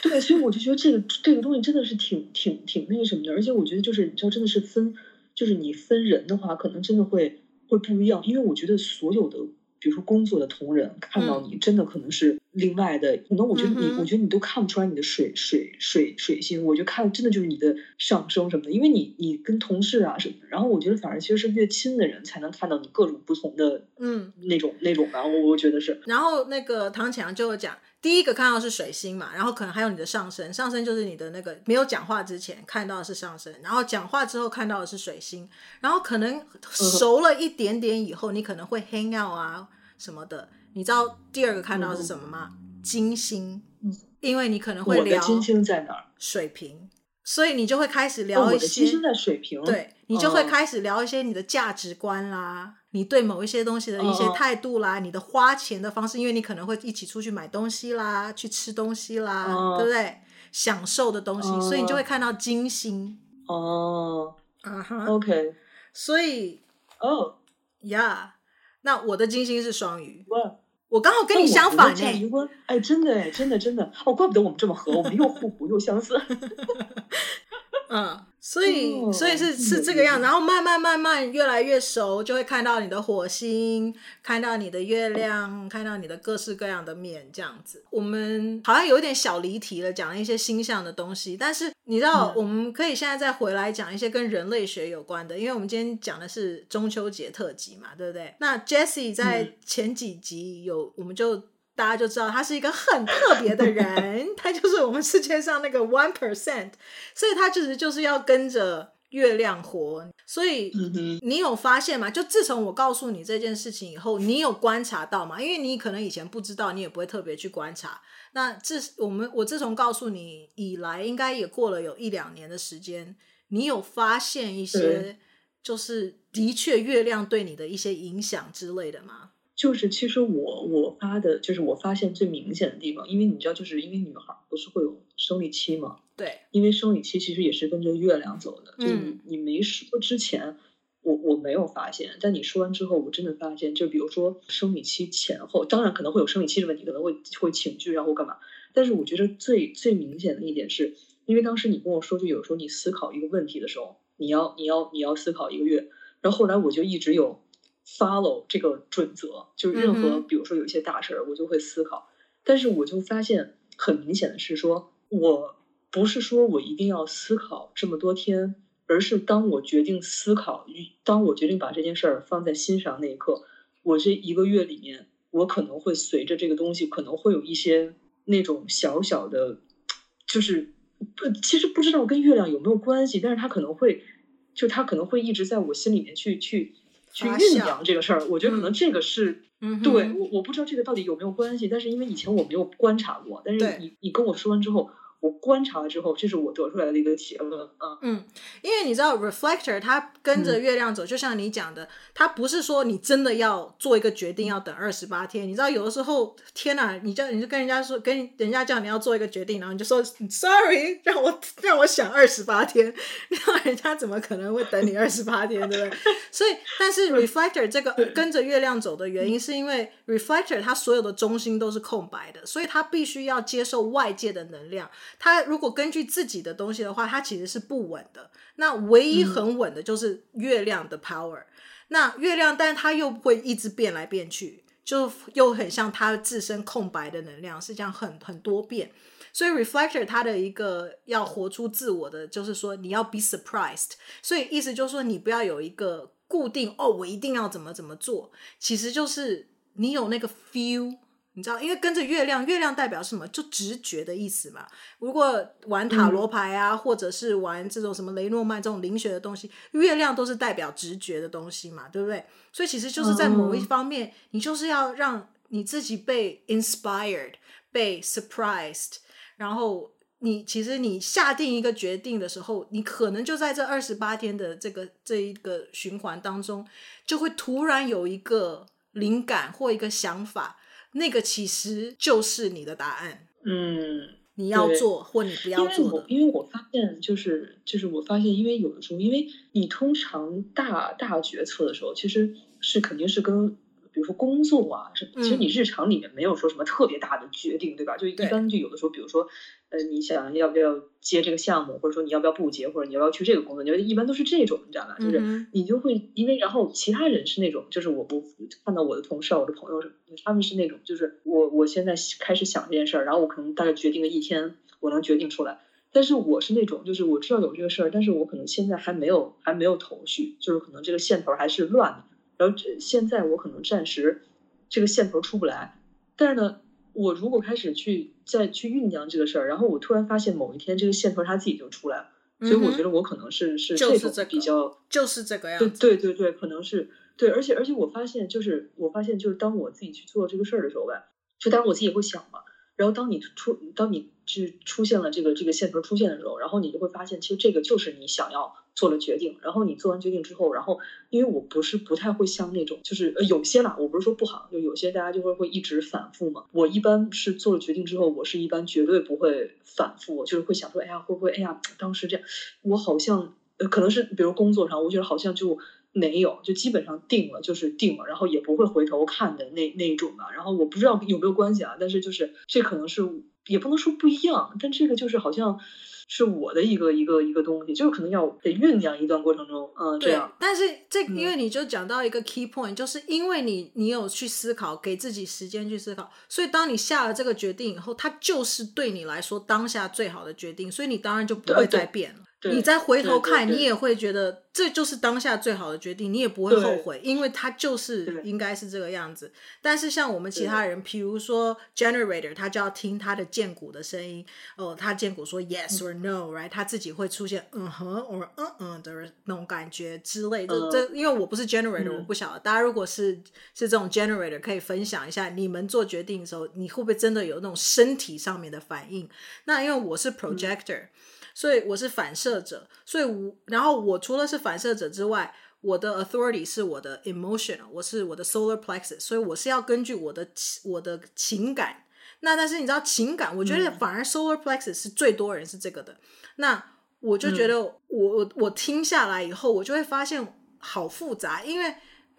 对，所以我就觉得这个 [LAUGHS] 这个东西真的是挺挺挺那个什么的，而且我觉得就是你知道，真的是分。就是你分人的话，可能真的会会不一样，因为我觉得所有的，比如说工作的同仁看到你，真的可能是另外的，可能我觉得你，我觉得你都看不出来你的水水水水性，我觉得看真的就是你的上升什么的，因为你你跟同事啊什么的，然后我觉得反而其实是越亲的人才能看到你各种不同的嗯。那种那种吧，我我觉得是。然后那个唐强就讲。第一个看到是水星嘛，然后可能还有你的上升，上升就是你的那个没有讲话之前看到的是上升，然后讲话之后看到的是水星，然后可能熟了一点点以后，你可能会 hang out 啊什么的。你知道第二个看到的是什么吗？金星，因为你可能会聊金星在哪儿？水瓶，所以你就会开始聊一些。金星在水瓶，对，你就会开始聊一些你的价值观啦。你对某一些东西的一些态度啦，uh, 你的花钱的方式，因为你可能会一起出去买东西啦，去吃东西啦，uh, 对不对？享受的东西，uh, 所以你就会看到金星。哦，啊哈，OK。所以哦呀，那我的金星是双鱼，哇，我刚好跟你相反呢、哎，真的哎，真的真的，哦，怪不得我们这么合，我们又互补又相似。[LAUGHS] 嗯，所以、哦、所以是是这个样子，然后慢慢慢慢越来越熟，就会看到你的火星，看到你的月亮，看到你的各式各样的面，这样子。我们好像有点小离题了，讲了一些星象的东西，但是你知道，我们可以现在再回来讲一些跟人类学有关的，因为我们今天讲的是中秋节特辑嘛，对不对？那 Jessie 在前几集有，我们就。大家就知道他是一个很特别的人，他就是我们世界上那个 [LAUGHS] one percent，所以他其实就是要跟着月亮活。所以你有发现吗？就自从我告诉你这件事情以后，你有观察到吗？因为你可能以前不知道，你也不会特别去观察。那自我们我自从告诉你以来，应该也过了有一两年的时间，你有发现一些就是的确月亮对你的一些影响之类的吗？就是其实我我发的，就是我发现最明显的地方，因为你知道，就是因为女孩不是会有生理期嘛？对，因为生理期其实也是跟着月亮走的。嗯、就你你没说之前，我我没有发现，但你说完之后，我真的发现，就比如说生理期前后，当然可能会有生理期的问题，可能会会情绪然后干嘛。但是我觉得最最明显的一点是，因为当时你跟我说，就有时候你思考一个问题的时候，你要你要你要思考一个月，然后后来我就一直有。Follow 这个准则，就是任何比如说有一些大事儿，我就会思考。但是我就发现很明显的是说，我不是说我一定要思考这么多天，而是当我决定思考，当我决定把这件事儿放在心上那一刻，我这一个月里面，我可能会随着这个东西，可能会有一些那种小小的，就是不，其实不知道跟月亮有没有关系，但是它可能会，就它可能会一直在我心里面去去。去酝酿这个事儿，我觉得可能这个是，嗯、对我我不知道这个到底有没有关系，但是因为以前我没有观察过，但是你你跟我说完之后。我观察了之后，这是我得出来的一个结论啊。嗯，因为你知道，reflector 它跟着月亮走，嗯、就像你讲的，它不是说你真的要做一个决定要等二十八天。你知道，有的时候，天哪，你叫你就跟人家说，跟人家叫你要做一个决定，然后你就说 sorry，让我让我想二十八天，[LAUGHS] 那人家怎么可能会等你二十八天，对不对？[LAUGHS] 所以，但是 reflector 这个跟着月亮走的原因，是因为 reflector 它所有的中心都是空白的，所以它必须要接受外界的能量。他如果根据自己的东西的话，他其实是不稳的。那唯一很稳的就是月亮的 power。嗯、那月亮，但是它又会一直变来变去，就又很像它自身空白的能量，是这样很很多变。所以 reflector 它的一个要活出自我的，就是说你要 be surprised。所以意思就是说，你不要有一个固定哦，我一定要怎么怎么做。其实就是你有那个 feel。你知道，因为跟着月亮，月亮代表什么？就直觉的意思嘛。如果玩塔罗牌啊，嗯、或者是玩这种什么雷诺曼这种灵学的东西，月亮都是代表直觉的东西嘛，对不对？所以其实就是在某一方面，嗯、你就是要让你自己被 inspired，被 surprised，然后你其实你下定一个决定的时候，你可能就在这二十八天的这个这一个循环当中，就会突然有一个灵感或一个想法。那个其实就是你的答案，嗯，你要做或你不要做的。因为我发现，就是就是我发现，因为有的时候，因为你通常大大决策的时候，其实是肯定是跟。比如说工作啊，是其实你日常里面没有说什么特别大的决定，嗯、对吧？就一般就有的时候，比如说，呃，你想要不要接这个项目，或者说你要不要不接，或者你要不要去这个工作，你一般都是这种，你知道吧？就是你就会因为然后其他人是那种，就是我不看到我的同事、我的朋友什么，他们是那种，就是我我现在开始想这件事儿，然后我可能大概决定了一天，我能决定出来。但是我是那种，就是我知道有这个事儿，但是我可能现在还没有还没有头绪，就是可能这个线头还是乱的。然后这现在我可能暂时这个线头出不来，但是呢，我如果开始去再去酝酿这个事儿，然后我突然发现某一天这个线头它自己就出来了，嗯、所以我觉得我可能是是这种比较就是这个样子，对对对对，可能是对，而且而且我发现就是我发现就是当我自己去做这个事儿的时候吧，就当然我自己也会想嘛，然后当你出当你就出现了这个这个线头出现的时候，然后你就会发现其实这个就是你想要。做了决定，然后你做完决定之后，然后因为我不是不太会像那种，就是呃有些啦，我不是说不好，就有些大家就会会一直反复嘛。我一般是做了决定之后，我是一般绝对不会反复，就是会想说，哎呀会不会，哎呀当时这样，我好像呃可能是比如工作上，我觉得好像就没有，就基本上定了就是定了，然后也不会回头看的那那一种吧。然后我不知道有没有关系啊，但是就是这可能是也不能说不一样，但这个就是好像。是我的一个一个一个东西，就是可能要得酝酿一段过程中，嗯，这样。但是这因为你就讲到一个 key point，、嗯、就是因为你你有去思考，给自己时间去思考，所以当你下了这个决定以后，它就是对你来说当下最好的决定，所以你当然就不会再变了。你再回头看，你也会觉得这就是当下最好的决定，你也不会后悔，因为它就是应该是这个样子。但是像我们其他人，比如说 generator，他就要听他的荐骨的声音，哦，他荐骨说 yes or no，right，他自己会出现嗯哼 or 嗯嗯的那种感觉之类的。这因为我不是 generator，我不晓得。大家如果是是这种 generator，可以分享一下你们做决定的时候，你会不会真的有那种身体上面的反应？那因为我是 projector。所以我是反射者，所以我然后我除了是反射者之外，我的 authority 是我的 emotional，我是我的 solar plexus，所以我是要根据我的我的情感。那但是你知道情感，我觉得反而 solar plexus 是最多人是这个的。嗯、那我就觉得我我我听下来以后，我就会发现好复杂，因为。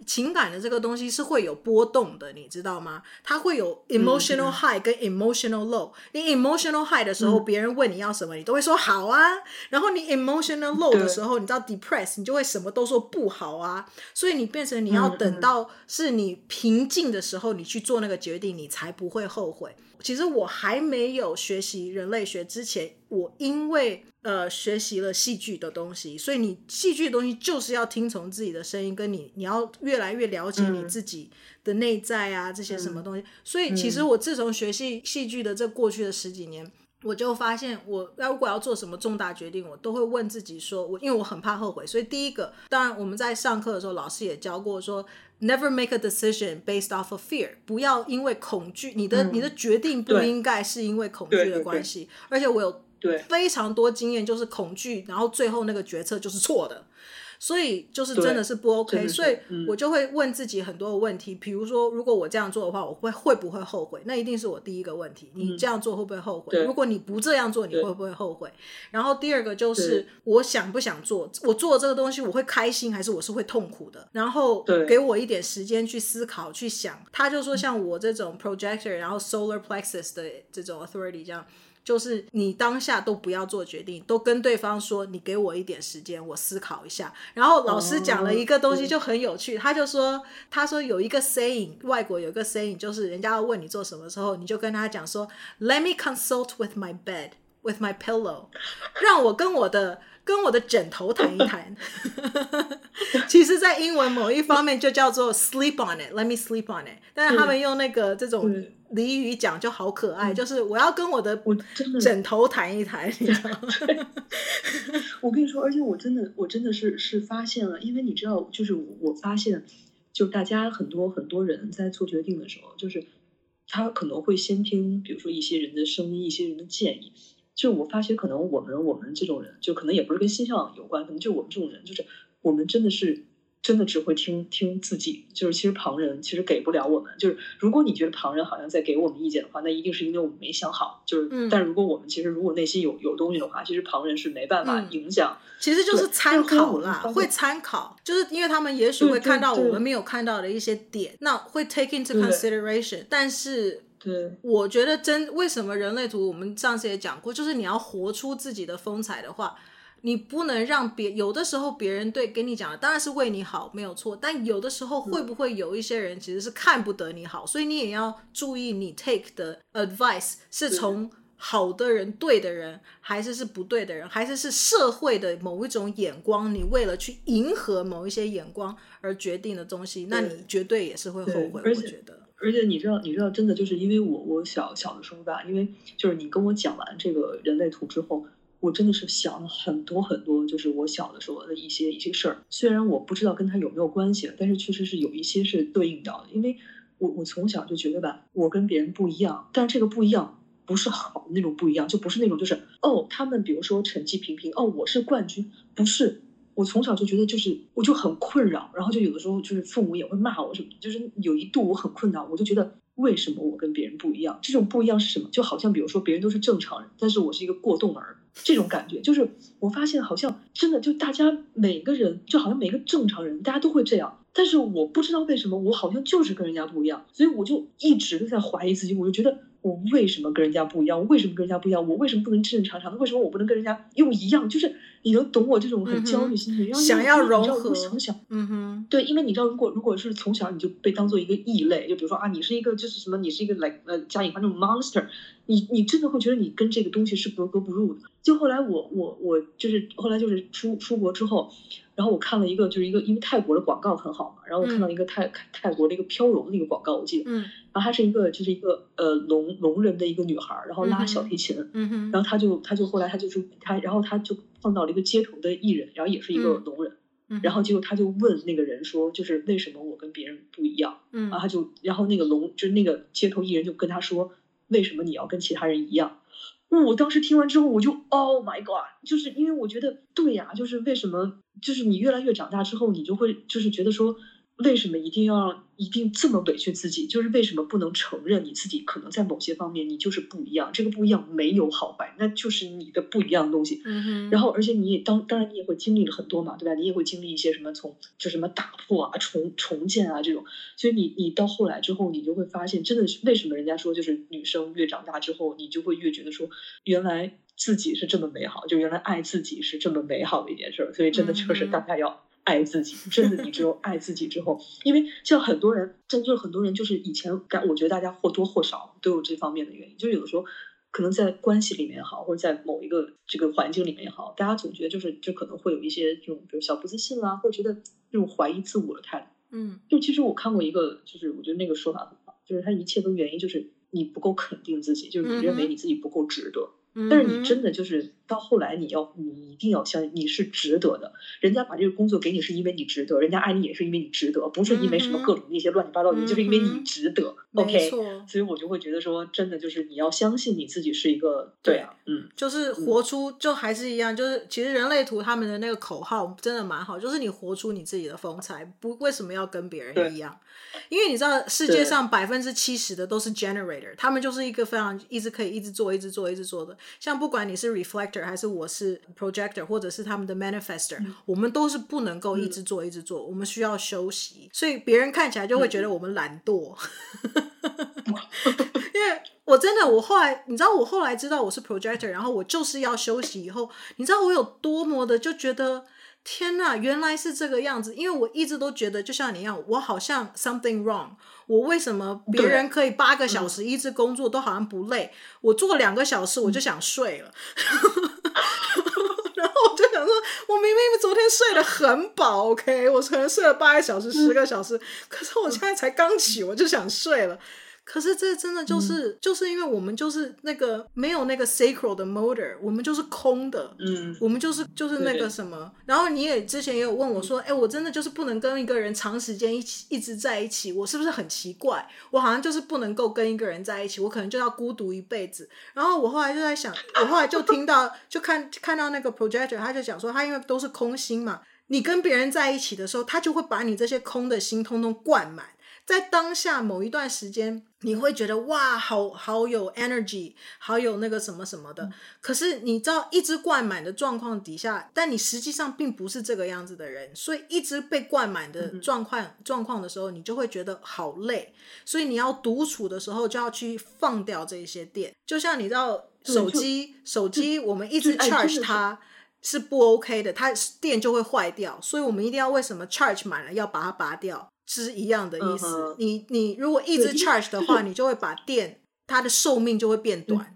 情感的这个东西是会有波动的，你知道吗？它会有 emotional high 跟 emotional low。你 emotional high 的时候，别人问你要什么，你都会说好啊。然后你 emotional low 的时候，你知道 depress，你就会什么都说不好啊。所以你变成你要等到是你平静的时候，你去做那个决定，你才不会后悔。其实我还没有学习人类学之前，我因为呃学习了戏剧的东西，所以你戏剧的东西就是要听从自己的声音，跟你你要越来越了解你自己的内在啊，这些什么东西。所以其实我自从学习戏剧的这过去的十几年，我就发现我要如果要做什么重大决定，我都会问自己说，我因为我很怕后悔，所以第一个，当然我们在上课的时候，老师也教过说。Never make a decision based off of fear。不要因为恐惧，你的、嗯、你的决定不应该是因为恐惧的关系。而且我有非常多经验，就是恐惧，然后最后那个决策就是错的。所以就是真的是不 OK，所以我就会问自己很多的问题，比如说，如果我这样做的话，我会会不会后悔？那一定是我第一个问题。你这样做会不会后悔？如果你不这样做，你会不会后悔？然后第二个就是我想不想做？我做这个东西我会开心还是我是会痛苦的？然后给我一点时间去思考去想。他就说像我这种 projector，然后 solar plexus 的这种 authority 这样。就是你当下都不要做决定，都跟对方说，你给我一点时间，我思考一下。然后老师讲了一个东西就很有趣，他就说，他说有一个 saying，外国有一个 saying，就是人家要问你做什么时候，你就跟他讲说，Let me consult with my bed, with my pillow，让我跟我的。跟我的枕头谈一谈，[LAUGHS] 其实，在英文某一方面就叫做 sleep on it，let me sleep on it。但是他们用那个这种俚语讲就好可爱，就是我要跟我的枕头谈一谈，你知道吗？[LAUGHS] 我跟你说，而且我真的，我真的是是发现了，因为你知道，就是我发现，就大家很多很多人在做决定的时候，就是他可能会先听，比如说一些人的声音，一些人的建议。就我发现，可能我们我们这种人，就可能也不是跟星象有关，可能就我们这种人，就是我们真的是真的只会听听自己，就是其实旁人其实给不了我们。就是如果你觉得旁人好像在给我们意见的话，那一定是因为我们没想好。就是，嗯、但如果我们其实如果内心有有东西的话，其实旁人是没办法影响。嗯、其实就是参考啦，会参考，就是因为他们也许会看到我们没有看到的一些点，那会 take into consideration，但是。对，我觉得真为什么人类图，我们上次也讲过，就是你要活出自己的风采的话，你不能让别有的时候别人对跟你讲的当然是为你好，没有错，但有的时候会不会有一些人其实是看不得你好，所以你也要注意你 take 的 advice 是从好的人、对的人，还是是不对的人，还是是社会的某一种眼光，你为了去迎合某一些眼光而决定的东西，那你绝对也是会后悔，我觉得。而且你知道，你知道，真的就是因为我我小小的时候吧，因为就是你跟我讲完这个人类图之后，我真的是想了很多很多，就是我小的时候的一些一些事儿。虽然我不知道跟他有没有关系，但是确实是有一些是对应到的。因为我我从小就觉得吧，我跟别人不一样，但是这个不一样不是好的那种不一样，就不是那种就是哦，他们比如说成绩平平，哦，我是冠军，不是。我从小就觉得，就是我就很困扰，然后就有的时候就是父母也会骂我什么，就是有一度我很困扰，我就觉得为什么我跟别人不一样？这种不一样是什么？就好像比如说别人都是正常人，但是我是一个过动儿，这种感觉，就是我发现好像真的就大家每个人就好像每个正常人，大家都会这样。但是我不知道为什么，我好像就是跟人家不一样，所以我就一直都在怀疑自己。我就觉得我为什么跟人家不一样？我为什么跟人家不一样？我为什么不能正正常常的？为什么我不能跟人家又一样？就是你能懂我这种很焦虑心情，嗯、想要融合。从小，嗯哼，对，因为你知道，如果如果是从小你就被当做一个异类，就比如说啊，你是一个就是什么，你是一个 like 呃加引号那种 monster，你你真的会觉得你跟这个东西是格格不入的。就后来我我我就是后来就是出出国之后。然后我看了一个，就是一个因为泰国的广告很好嘛，然后我看到一个泰、嗯、泰国的一个飘柔的一个广告，我记得，嗯，然后她是一个就是一个呃聋聋人的一个女孩，然后拉小提琴，嗯哼，然后她就她就后来她就是她，然后她就碰到了一个街头的艺人，然后也是一个聋人，嗯，然后结果她就问那个人说，就是为什么我跟别人不一样，嗯，然后她就然后那个聋就是那个街头艺人就跟她说，为什么你要跟其他人一样？我当时听完之后，我就 Oh my God，就是因为我觉得对呀，就是为什么，就是你越来越长大之后，你就会就是觉得说。为什么一定要一定这么委屈自己？就是为什么不能承认你自己可能在某些方面你就是不一样？这个不一样没有好坏，那就是你的不一样的东西。嗯哼。然后，而且你也当当然你也会经历了很多嘛，对吧？你也会经历一些什么从就什么打破啊、重重建啊这种。所以你你到后来之后，你就会发现，真的是为什么人家说就是女生越长大之后，你就会越觉得说原来自己是这么美好，就原来爱自己是这么美好的一件事。所以真的就是大家要。爱自己，[LAUGHS] 真的，你只有爱自己之后，因为像很多人，真就是很多人，就是以前感，我觉得大家或多或少都有这方面的原因，就是有的时候可能在关系里面也好，或者在某一个这个环境里面也好，大家总觉得就是就可能会有一些这种，比如小不自信啦，或者觉得这种怀疑自我的态度。嗯，就其实我看过一个，就是我觉得那个说法很好，就是他一切都原因就是你不够肯定自己，就是你认为你自己不够值得。但是你真的就是到后来，你要你一定要相信你是值得的。人家把这个工作给你，是因为你值得；人家爱你也是因为你值得，不是因为什么各种那些乱七八糟的，就是因为你值得。OK，所以我就会觉得说，真的就是你要相信你自己是一个对啊，嗯，就是活出就还是一样，就是其实人类图他们的那个口号真的蛮好，就是你活出你自己的风采，不为什么要跟别人一样？因为你知道世界上百分之七十的都是 generator，他们就是一个非常一直可以一直做、一直做、一直做的。像不管你是 reflector 还是我是 projector，或者是他们的 manifestor，、嗯、我们都是不能够一直做、一直做，我们需要休息。所以别人看起来就会觉得我们懒惰。[LAUGHS] 因为我真的，我后来你知道，我后来知道我是 projector，然后我就是要休息。以后你知道我有多么的就觉得。天呐，原来是这个样子！因为我一直都觉得，就像你一样，我好像 something wrong。我为什么别人可以八个小时一直工作都好像不累？我做两个小时我就想睡了。[LAUGHS] 然后我就想说，我明明昨天睡得很饱，OK，我可能睡了八个小时、十个小时，可是我现在才刚起，我就想睡了。可是这真的就是、嗯，就是因为我们就是那个没有那个 sacral 的 motor，我们就是空的，嗯，我们就是就是那个什么。然后你也之前也有问我说，哎、嗯，我真的就是不能跟一个人长时间一起一直在一起，我是不是很奇怪？我好像就是不能够跟一个人在一起，我可能就要孤独一辈子。然后我后来就在想，我后来就听到就看看到那个 projector，他就讲说，他因为都是空心嘛，你跟别人在一起的时候，他就会把你这些空的心通通灌满。在当下某一段时间，你会觉得哇，好好有 energy，好有那个什么什么的。可是你知道，一直灌满的状况底下，但你实际上并不是这个样子的人，所以一直被灌满的状况状况的时候，你就会觉得好累。所以你要独处的时候，就要去放掉这些电。就像你知道，手机手机我们一直 charge 它是不 OK 的，它电就会坏掉。所以我们一定要为什么 charge 满了要把它拔掉？是一样的意思。Uh. 你你如果一直 charge 的话，你就会把电它的寿命就会变短，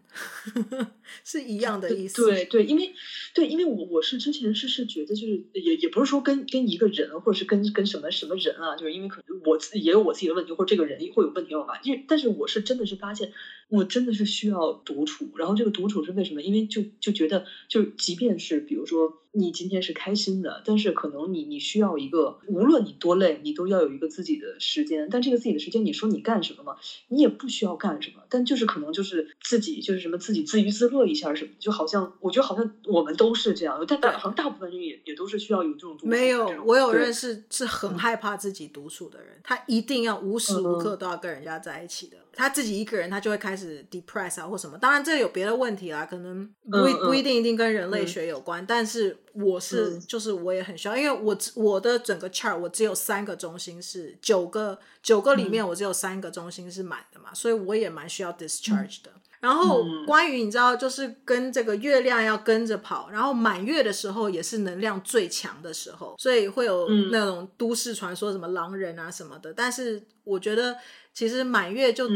[LAUGHS] 是一样的意思。对对，因为对，因为我我是之前是是觉得就是也也不是说跟跟一个人或者是跟跟什么什么人啊，就是因为可能我自己也有我自己的问题，或者这个人会有问题吧。因为但是我是真的是发现。我真的是需要独处，然后这个独处是为什么？因为就就觉得，就即便是比如说你今天是开心的，但是可能你你需要一个，无论你多累，你都要有一个自己的时间。但这个自己的时间，你说你干什么吗？你也不需要干什么，但就是可能就是自己就是什么自己自娱自乐一下什么，就好像我觉得好像我们都是这样，但大好像大部分人也也都是需要有这种没有，我有认识是很害怕自己独处的人，他一定要无时无刻都要跟人家在一起的。他自己一个人，他就会开始 depress 啊或什么。当然这有别的问题啦，可能不一不一定一定跟人类学有关，但是我是就是我也很需要，因为我我的整个 chart 我只有三个中心是九个九个里面我只有三个中心是满的嘛，所以我也蛮需要 discharge 的。然后关于你知道，就是跟这个月亮要跟着跑，然后满月的时候也是能量最强的时候，所以会有那种都市传说什么狼人啊什么的。但是我觉得其实满月就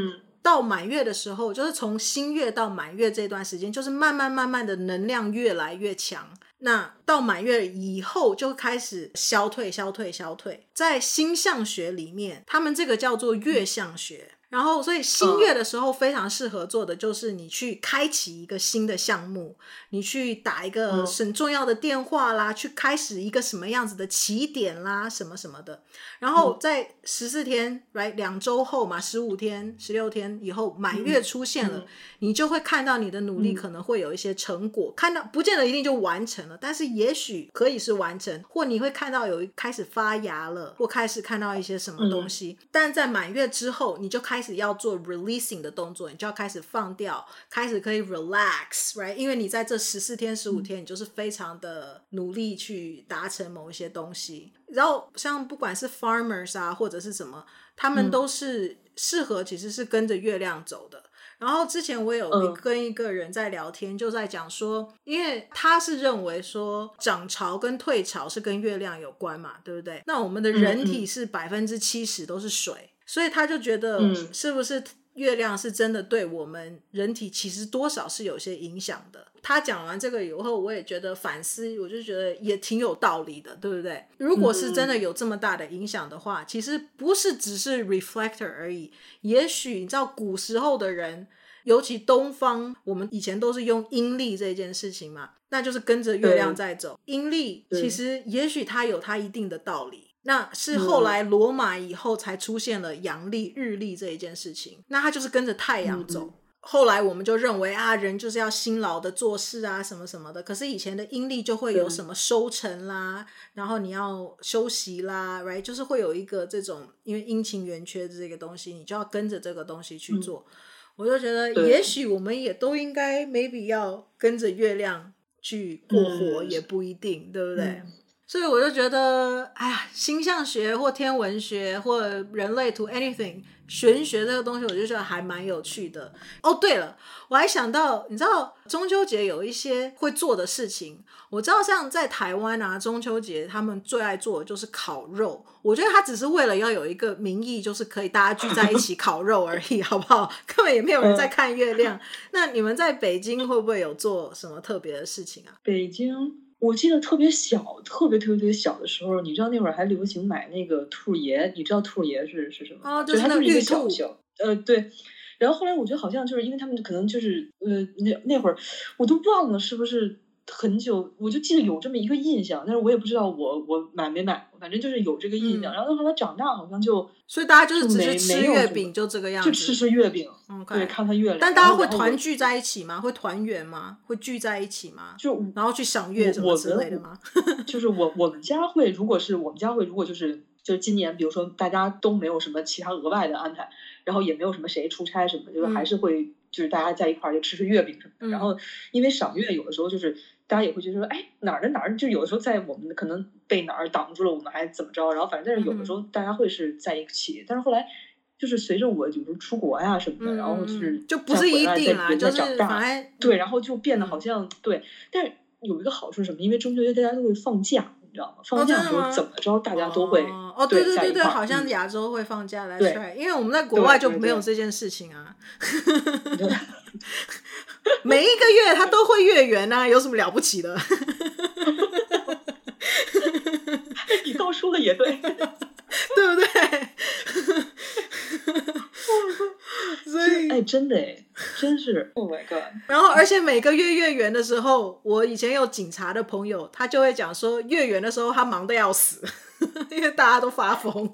到满月的时候，就是从新月到满月这段时间，就是慢慢慢慢的能量越来越强。那到满月以后就开始消退、消退、消退。在星象学里面，他们这个叫做月相学。然后，所以新月的时候非常适合做的就是你去开启一个新的项目，你去打一个很重要的电话啦，去开始一个什么样子的起点啦，什么什么的。然后在十四天，right，两周后嘛，十五天、十六天以后满月出现了，你就会看到你的努力可能会有一些成果，看到不见得一定就完成了，但是也许可以是完成，或你会看到有开始发芽了，或开始看到一些什么东西。但在满月之后，你就开始。开始要做 releasing 的动作，你就要开始放掉，开始可以 relax，right？因为你在这十四天、十五天，你就是非常的努力去达成某一些东西。然后像不管是 farmers 啊，或者是什么，他们都是适合，其实是跟着月亮走的。然后之前我有跟一个人在聊天，就在讲说，因为他是认为说涨潮跟退潮是跟月亮有关嘛，对不对？那我们的人体是百分之七十都是水。所以他就觉得，是不是月亮是真的对我们人体其实多少是有些影响的？他讲完这个以后，我也觉得反思，我就觉得也挺有道理的，对不对？如果是真的有这么大的影响的话，其实不是只是 reflector 而已。也许你知道，古时候的人，尤其东方，我们以前都是用阴历这件事情嘛，那就是跟着月亮在走。阴历其实也许它有它一定的道理。那是后来罗马以后才出现了阳历、日历这一件事情。那它就是跟着太阳走。嗯、后来我们就认为啊，人就是要辛劳的做事啊，什么什么的。可是以前的阴历就会有什么收成啦，然后你要休息啦，right？就是会有一个这种，因为阴晴圆缺的这个东西，你就要跟着这个东西去做。嗯、我就觉得，也许我们也都应该 maybe 要跟着月亮去过活，也不一定，嗯、对不对？嗯所以我就觉得，哎呀，星象学或天文学或人类图 anything 玄学这个东西，我就觉得还蛮有趣的。哦，对了，我还想到，你知道中秋节有一些会做的事情。我知道，像在台湾啊，中秋节他们最爱做的就是烤肉。我觉得他只是为了要有一个名义，就是可以大家聚在一起烤肉而已，[LAUGHS] 好不好？根本也没有人在看月亮。那你们在北京会不会有做什么特别的事情啊？北京。我记得特别小，特别特别特别小的时候，你知道那会儿还流行买那个兔爷，你知道兔爷是是什么？哦，就是那个玉兔。呃，对。然后后来我觉得好像就是因为他们可能就是呃那那会儿我都忘了是不是。很久，我就记得有这么一个印象，但是我也不知道我我买没买，反正就是有这个印象。嗯、然后后来长大好像就，所以大家就是只是吃月饼，就这个样子，就吃吃月饼，嗯，对，看看月亮。但大家会团聚在一起吗？会团圆吗？会聚在一起吗？就然后去赏月什么之类的吗？[LAUGHS] 就是我我们家会，如果是我们家会，如果就是就是今年，比如说大家都没有什么其他额外的安排，然后也没有什么谁出差什么，就是还是会。嗯就是大家在一块儿就吃吃月饼什么的，嗯、然后因为赏月有的时候就是大家也会觉得说，哎哪儿的哪儿，就有的时候在我们可能被哪儿挡住了，我们还怎么着，然后反正但是有的时候大家会是在一起，嗯、但是后来就是随着我有时候出国呀什么的，嗯、然后就是就不是一定啦，就是长大，对，然后就变得好像、嗯、对，但是有一个好处是什么？因为中秋节大家都会放假。知道吗？放假的时候怎么着，大家都会哦，对对对对，好像亚洲会放假来对，因为我们在国外就没有这件事情啊。[LAUGHS] 每一个月他都会月圆啊，有什么了不起的？[LAUGHS] 你倒说的也对，[LAUGHS] 对不对？哎，真的哎，真是，Oh my god！然后，而且每个月月圆的时候，我以前有警察的朋友，他就会讲说，月圆的时候他忙得要死，[LAUGHS] 因为大家都发疯，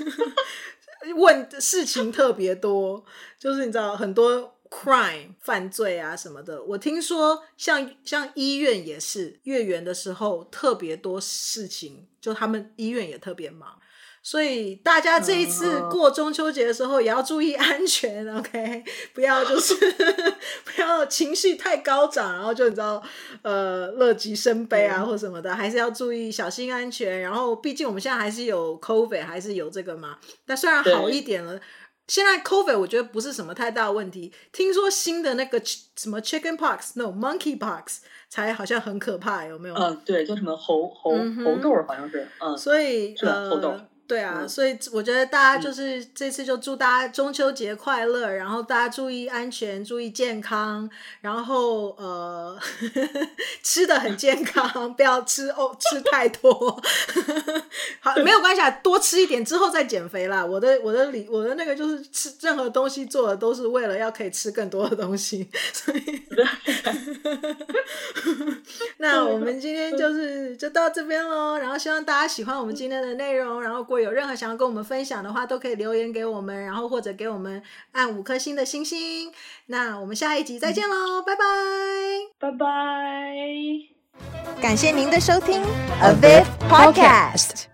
[LAUGHS] 问事情特别多，就是你知道很多。crime 犯罪啊什么的。我听说像像医院也是月圆的时候特别多事情，就他们医院也特别忙。所以大家这一次过中秋节的时候也要注意 [LAUGHS] 安全，OK？不要就是 [LAUGHS] 不要情绪太高涨，然后就你知道呃乐极生悲啊或什么的，还是要注意小心安全。然后毕竟我们现在还是有 COVID，还是有这个嘛。但虽然好一点了，现在 COVID 我觉得不是什么太大的问题。听说新的那个什么 Chicken Pox，No Monkey Pox 才好像很可怕，有没有？嗯，对，叫什么猴猴猴痘好像是，嗯，所以呃猴痘。对啊，嗯、所以我觉得大家就是、嗯、这次就祝大家中秋节快乐，然后大家注意安全，注意健康，然后呃 [LAUGHS] 吃的很健康，不要吃哦吃太多。[LAUGHS] 好，没有关系啊，多吃一点之后再减肥啦。我的我的理我的那个就是吃任何东西做的都是为了要可以吃更多的东西，[LAUGHS] 所以那我们今天就是就到这边喽，然后希望大家喜欢我们今天的内容，然后过。有任何想要跟我们分享的话，都可以留言给我们，然后或者给我们按五颗星的星星。那我们下一集再见喽，嗯、拜拜，拜拜。感谢您的收听，A Viv Podcast。